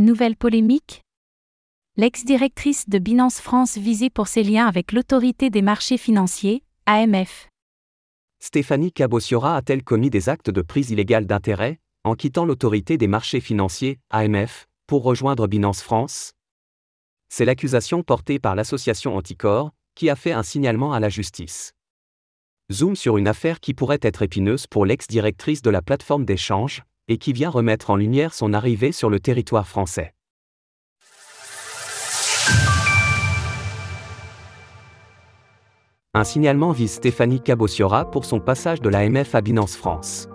Nouvelle polémique L'ex-directrice de Binance France visée pour ses liens avec l'autorité des marchés financiers, AMF. Stéphanie Cabossiora a-t-elle commis des actes de prise illégale d'intérêt, en quittant l'autorité des marchés financiers, AMF, pour rejoindre Binance France? C'est l'accusation portée par l'association Anticor, qui a fait un signalement à la justice. Zoom sur une affaire qui pourrait être épineuse pour l'ex-directrice de la plateforme d'échange, et qui vient remettre en lumière son arrivée sur le territoire français. Un signalement vise Stéphanie Cabossiora pour son passage de l'AMF à Binance France.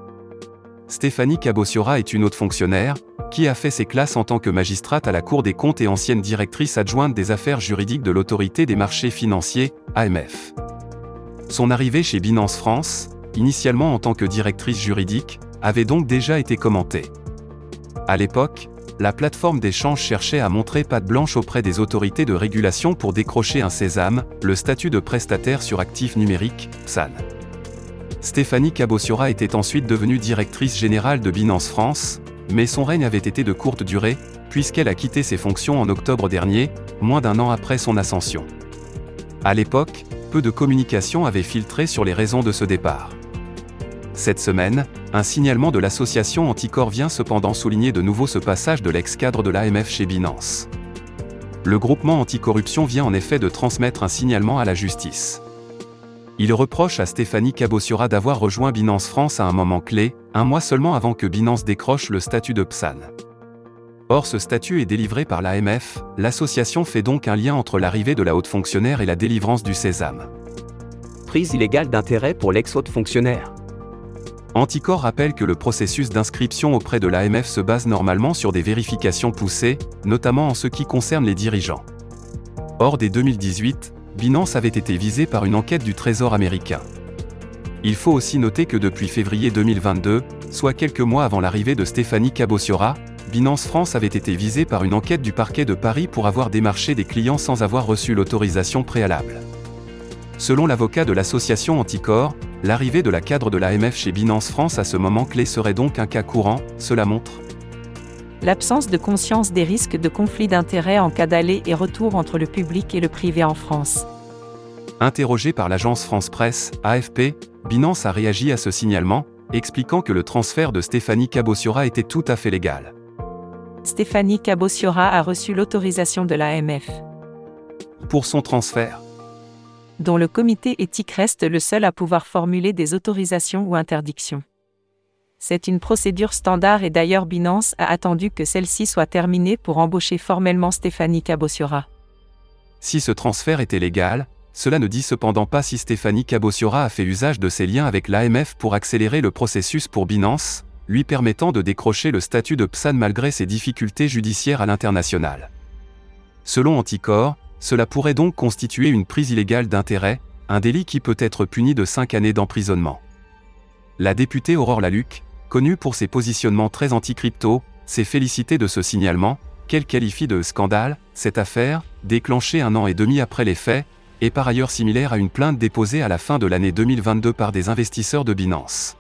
Stéphanie Cabossiora est une haute fonctionnaire, qui a fait ses classes en tant que magistrate à la Cour des comptes et ancienne directrice adjointe des affaires juridiques de l'autorité des marchés financiers, AMF. Son arrivée chez Binance France, initialement en tant que directrice juridique, avait donc déjà été commentée. À l'époque, la plateforme d'échange cherchait à montrer patte blanche auprès des autorités de régulation pour décrocher un sésame, le statut de prestataire sur actifs numériques, PSAN. Stéphanie Cabossiora était ensuite devenue directrice générale de Binance France, mais son règne avait été de courte durée, puisqu'elle a quitté ses fonctions en octobre dernier, moins d'un an après son ascension. À l'époque, peu de communication avait filtré sur les raisons de ce départ. Cette semaine, un signalement de l'association Anticor vient cependant souligner de nouveau ce passage de l'ex-cadre de l'AMF chez Binance. Le groupement anticorruption vient en effet de transmettre un signalement à la justice. Il reproche à Stéphanie Cabossiora d'avoir rejoint Binance France à un moment clé, un mois seulement avant que Binance décroche le statut de PSAN. Or ce statut est délivré par l'AMF, l'association fait donc un lien entre l'arrivée de la haute fonctionnaire et la délivrance du sésame. Prise illégale d'intérêt pour l'ex-haute fonctionnaire. Anticor rappelle que le processus d'inscription auprès de l'AMF se base normalement sur des vérifications poussées, notamment en ce qui concerne les dirigeants. Or, dès 2018, Binance avait été visée par une enquête du Trésor américain. Il faut aussi noter que depuis février 2022, soit quelques mois avant l'arrivée de Stéphanie Cabossiora, Binance France avait été visée par une enquête du parquet de Paris pour avoir démarché des clients sans avoir reçu l'autorisation préalable. Selon l'avocat de l'association Anticor, L'arrivée de la cadre de l'AMF chez Binance France à ce moment clé serait donc un cas courant, cela montre l'absence de conscience des risques de conflit d'intérêts en cas d'aller et retour entre le public et le privé en France. Interrogé par l'agence France Presse, AFP, Binance a réagi à ce signalement, expliquant que le transfert de Stéphanie Cabossiora était tout à fait légal. Stéphanie Cabossiora a reçu l'autorisation de l'AMF. Pour son transfert dont le comité éthique reste le seul à pouvoir formuler des autorisations ou interdictions. C'est une procédure standard et d'ailleurs Binance a attendu que celle-ci soit terminée pour embaucher formellement Stéphanie Cabossiora. Si ce transfert était légal, cela ne dit cependant pas si Stéphanie Cabossiora a fait usage de ses liens avec l'AMF pour accélérer le processus pour Binance, lui permettant de décrocher le statut de PSAN malgré ses difficultés judiciaires à l'international. Selon Anticor, cela pourrait donc constituer une prise illégale d'intérêt, un délit qui peut être puni de 5 années d'emprisonnement. La députée Aurore Laluc, connue pour ses positionnements très anti-crypto, s'est félicitée de ce signalement, qu'elle qualifie de scandale, cette affaire, déclenchée un an et demi après les faits, est par ailleurs similaire à une plainte déposée à la fin de l'année 2022 par des investisseurs de Binance.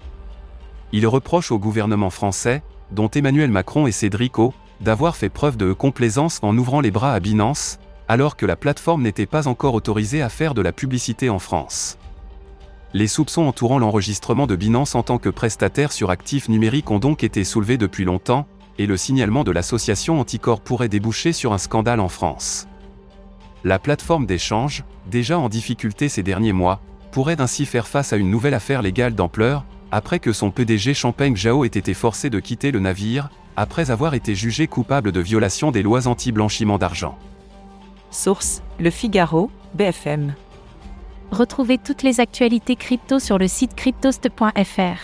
Il reproche au gouvernement français, dont Emmanuel Macron et Cédric d'avoir fait preuve de complaisance en ouvrant les bras à Binance, alors que la plateforme n'était pas encore autorisée à faire de la publicité en France. Les soupçons entourant l'enregistrement de Binance en tant que prestataire sur actifs numériques ont donc été soulevés depuis longtemps, et le signalement de l'association Anticor pourrait déboucher sur un scandale en France. La plateforme d'échange, déjà en difficulté ces derniers mois, pourrait ainsi faire face à une nouvelle affaire légale d'ampleur, après que son PDG Champagne Zhao ait été forcé de quitter le navire, après avoir été jugé coupable de violation des lois anti-blanchiment d'argent. Source Le Figaro, BFM. Retrouvez toutes les actualités crypto sur le site cryptost.fr.